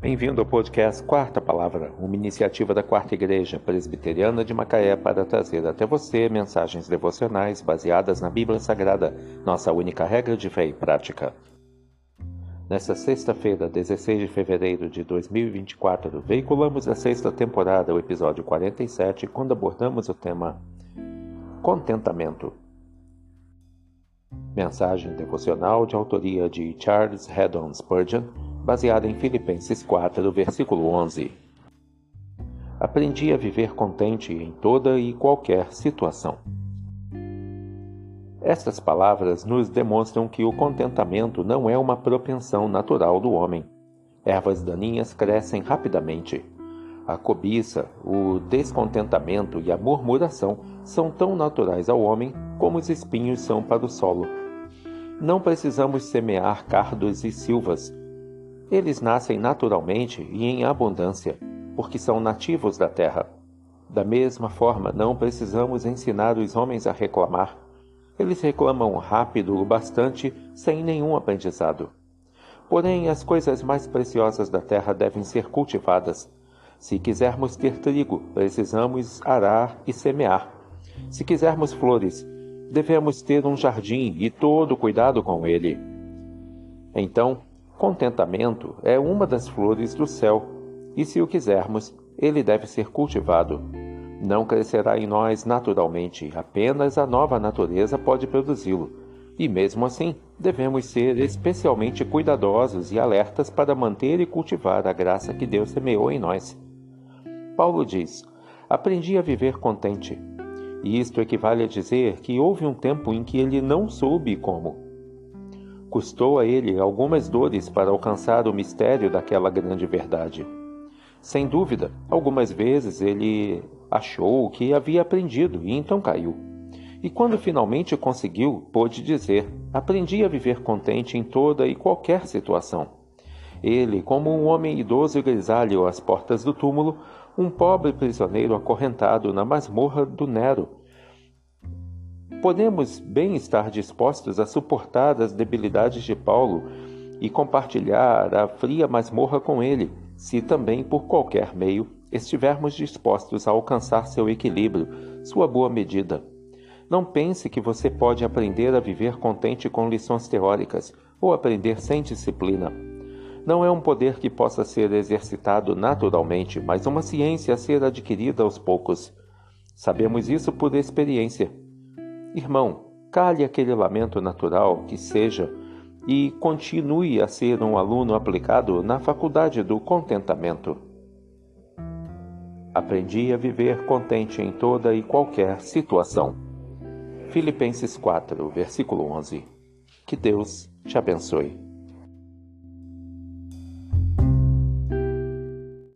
Bem-vindo ao podcast Quarta Palavra, uma iniciativa da Quarta Igreja Presbiteriana de Macaé para trazer até você mensagens devocionais baseadas na Bíblia Sagrada, nossa única regra de fé e prática. Nesta sexta-feira, 16 de fevereiro de 2024, veiculamos a sexta temporada, o episódio 47, quando abordamos o tema Contentamento. Mensagem devocional de autoria de Charles Haddon Spurgeon, baseada em Filipenses 4, versículo 11. Aprendi a viver contente em toda e qualquer situação. Estas palavras nos demonstram que o contentamento não é uma propensão natural do homem. Ervas daninhas crescem rapidamente. A cobiça, o descontentamento e a murmuração são tão naturais ao homem como os espinhos são para o solo. Não precisamos semear cardos e silvas. Eles nascem naturalmente e em abundância, porque são nativos da terra. Da mesma forma, não precisamos ensinar os homens a reclamar. Eles reclamam rápido o bastante sem nenhum aprendizado. Porém, as coisas mais preciosas da terra devem ser cultivadas se quisermos ter trigo, precisamos arar e semear. Se quisermos flores, devemos ter um jardim e todo cuidado com ele. Então, contentamento é uma das flores do céu, e se o quisermos, ele deve ser cultivado. Não crescerá em nós naturalmente, apenas a nova natureza pode produzi-lo. E mesmo assim, devemos ser especialmente cuidadosos e alertas para manter e cultivar a graça que Deus semeou em nós. Paulo diz: Aprendi a viver contente. E isto equivale a dizer que houve um tempo em que ele não soube como. Custou a ele algumas dores para alcançar o mistério daquela grande verdade. Sem dúvida, algumas vezes ele achou que havia aprendido e então caiu. E quando finalmente conseguiu, pôde dizer: Aprendi a viver contente em toda e qualquer situação. Ele, como um homem idoso e grisalho às portas do túmulo, um pobre prisioneiro acorrentado na masmorra do Nero. Podemos bem estar dispostos a suportar as debilidades de Paulo e compartilhar a fria masmorra com ele, se também por qualquer meio estivermos dispostos a alcançar seu equilíbrio, sua boa medida. Não pense que você pode aprender a viver contente com lições teóricas ou aprender sem disciplina não é um poder que possa ser exercitado naturalmente, mas uma ciência a ser adquirida aos poucos. Sabemos isso por experiência. Irmão, cale aquele lamento natural que seja e continue a ser um aluno aplicado na faculdade do contentamento. Aprendi a viver contente em toda e qualquer situação. Filipenses 4, versículo 11. Que Deus te abençoe.